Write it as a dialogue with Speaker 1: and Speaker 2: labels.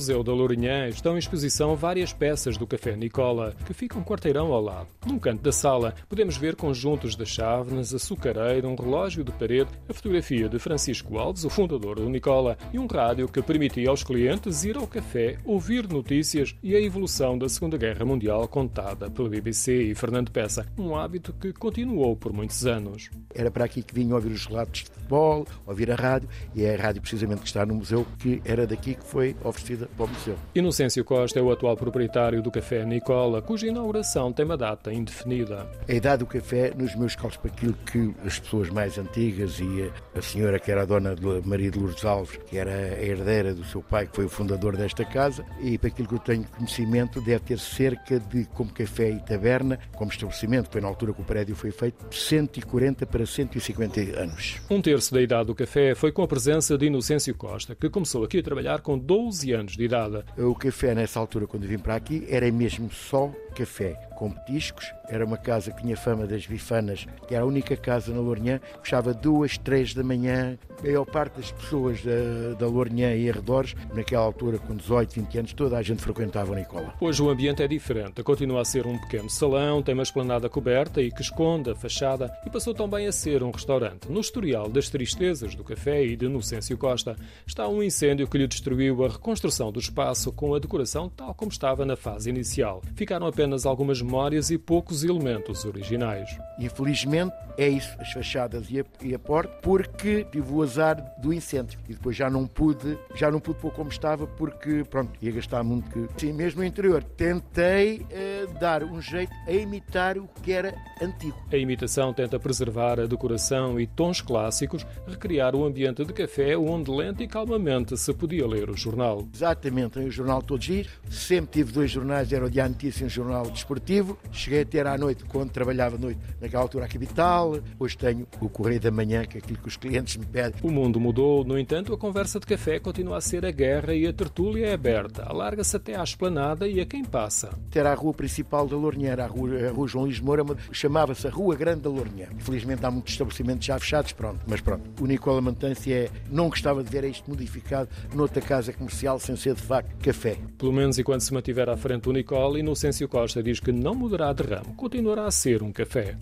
Speaker 1: Museu da Lourinhã estão em exposição várias peças do Café Nicola, que fica um quarteirão ao lado. Num canto da sala, podemos ver conjuntos de chávenas, açucareira, um relógio de parede, a fotografia de Francisco Alves, o fundador do Nicola, e um rádio que permitia aos clientes ir ao café, ouvir notícias e a evolução da Segunda Guerra Mundial contada pela BBC e Fernando Peça, um hábito que continuou por muitos anos.
Speaker 2: Era para aqui que vinham ouvir os relatos de futebol, ouvir a rádio, e é a rádio precisamente que está no museu, que era daqui que foi oferecida para o museu.
Speaker 1: Inocêncio Costa é o atual proprietário do Café Nicola, cuja inauguração tem uma data indefinida.
Speaker 2: A idade do café, nos meus cálculos, para aquilo que as pessoas mais antigas e a senhora que era a dona de Maria de Lourdes Alves, que era a herdeira do seu pai, que foi o fundador desta casa, e para aquilo que eu tenho conhecimento, deve ter cerca de, como café e taberna, como estabelecimento, foi na altura que o prédio foi feito, 140 para 150 anos.
Speaker 1: Um terço da idade do café foi com a presença de Inocêncio Costa, que começou aqui a trabalhar com 12 anos de idade.
Speaker 2: O café, nessa altura, quando vim para aqui, era mesmo só café com petiscos. Era uma casa que tinha fama das bifanas, que era a única casa na Lourinhã. Fechava duas, três da manhã. A maior parte das pessoas da, da Lourinhã e arredores, naquela altura, com 18, 20 anos, toda a gente frequentava o Nicola.
Speaker 1: Hoje o ambiente é diferente. Continua a ser um pequeno salão, tem uma esplanada coberta e que esconde a fachada e passou também a ser um restaurante. No historial das tristezas do café e de Inocêncio Costa está um incêndio que lhe destruiu a reconstrução do espaço com a decoração tal como estava na fase inicial. Ficaram apenas algumas memórias e poucos elementos originais.
Speaker 2: Infelizmente é isso, as fachadas e a, e a porta, porque tive o azar do incêndio e depois já não pude, já não pude pôr como estava porque, pronto, ia gastar muito que... Sim, mesmo no interior, tentei uh, dar um jeito a imitar o que era antigo.
Speaker 1: A imitação tenta preservar a decoração e tons clássicos, recriar o ambiente de café onde lento e calmamente se podia ler o jornal.
Speaker 2: Exatamente, o jornal todos os dias, sempre tive dois jornais, era o Dia Notícia e um jornal desportivo. Cheguei a ter à noite, quando trabalhava à noite, naquela altura a capital. Hoje tenho o Correio da Manhã, que é aquilo que os clientes me pedem.
Speaker 1: O mundo mudou, no entanto, a conversa de café continua a ser a guerra e a tertúlia é aberta. Alarga-se até à esplanada e a quem passa.
Speaker 2: Era a rua principal da Lourinhã, a rua, a rua João Luís Moura, chamava-se a Rua Grande da Lourinhã. Infelizmente há muitos estabelecimentos já fechados, pronto. Mas pronto, o Nicola Mantância é, não gostava de ver isto modificado noutra casa comercial sem ser de facto café.
Speaker 1: Pelo menos enquanto se mantiver à frente o Nicola, Inocêncio Costa diz que não mudará de ramo, continuará a ser um café.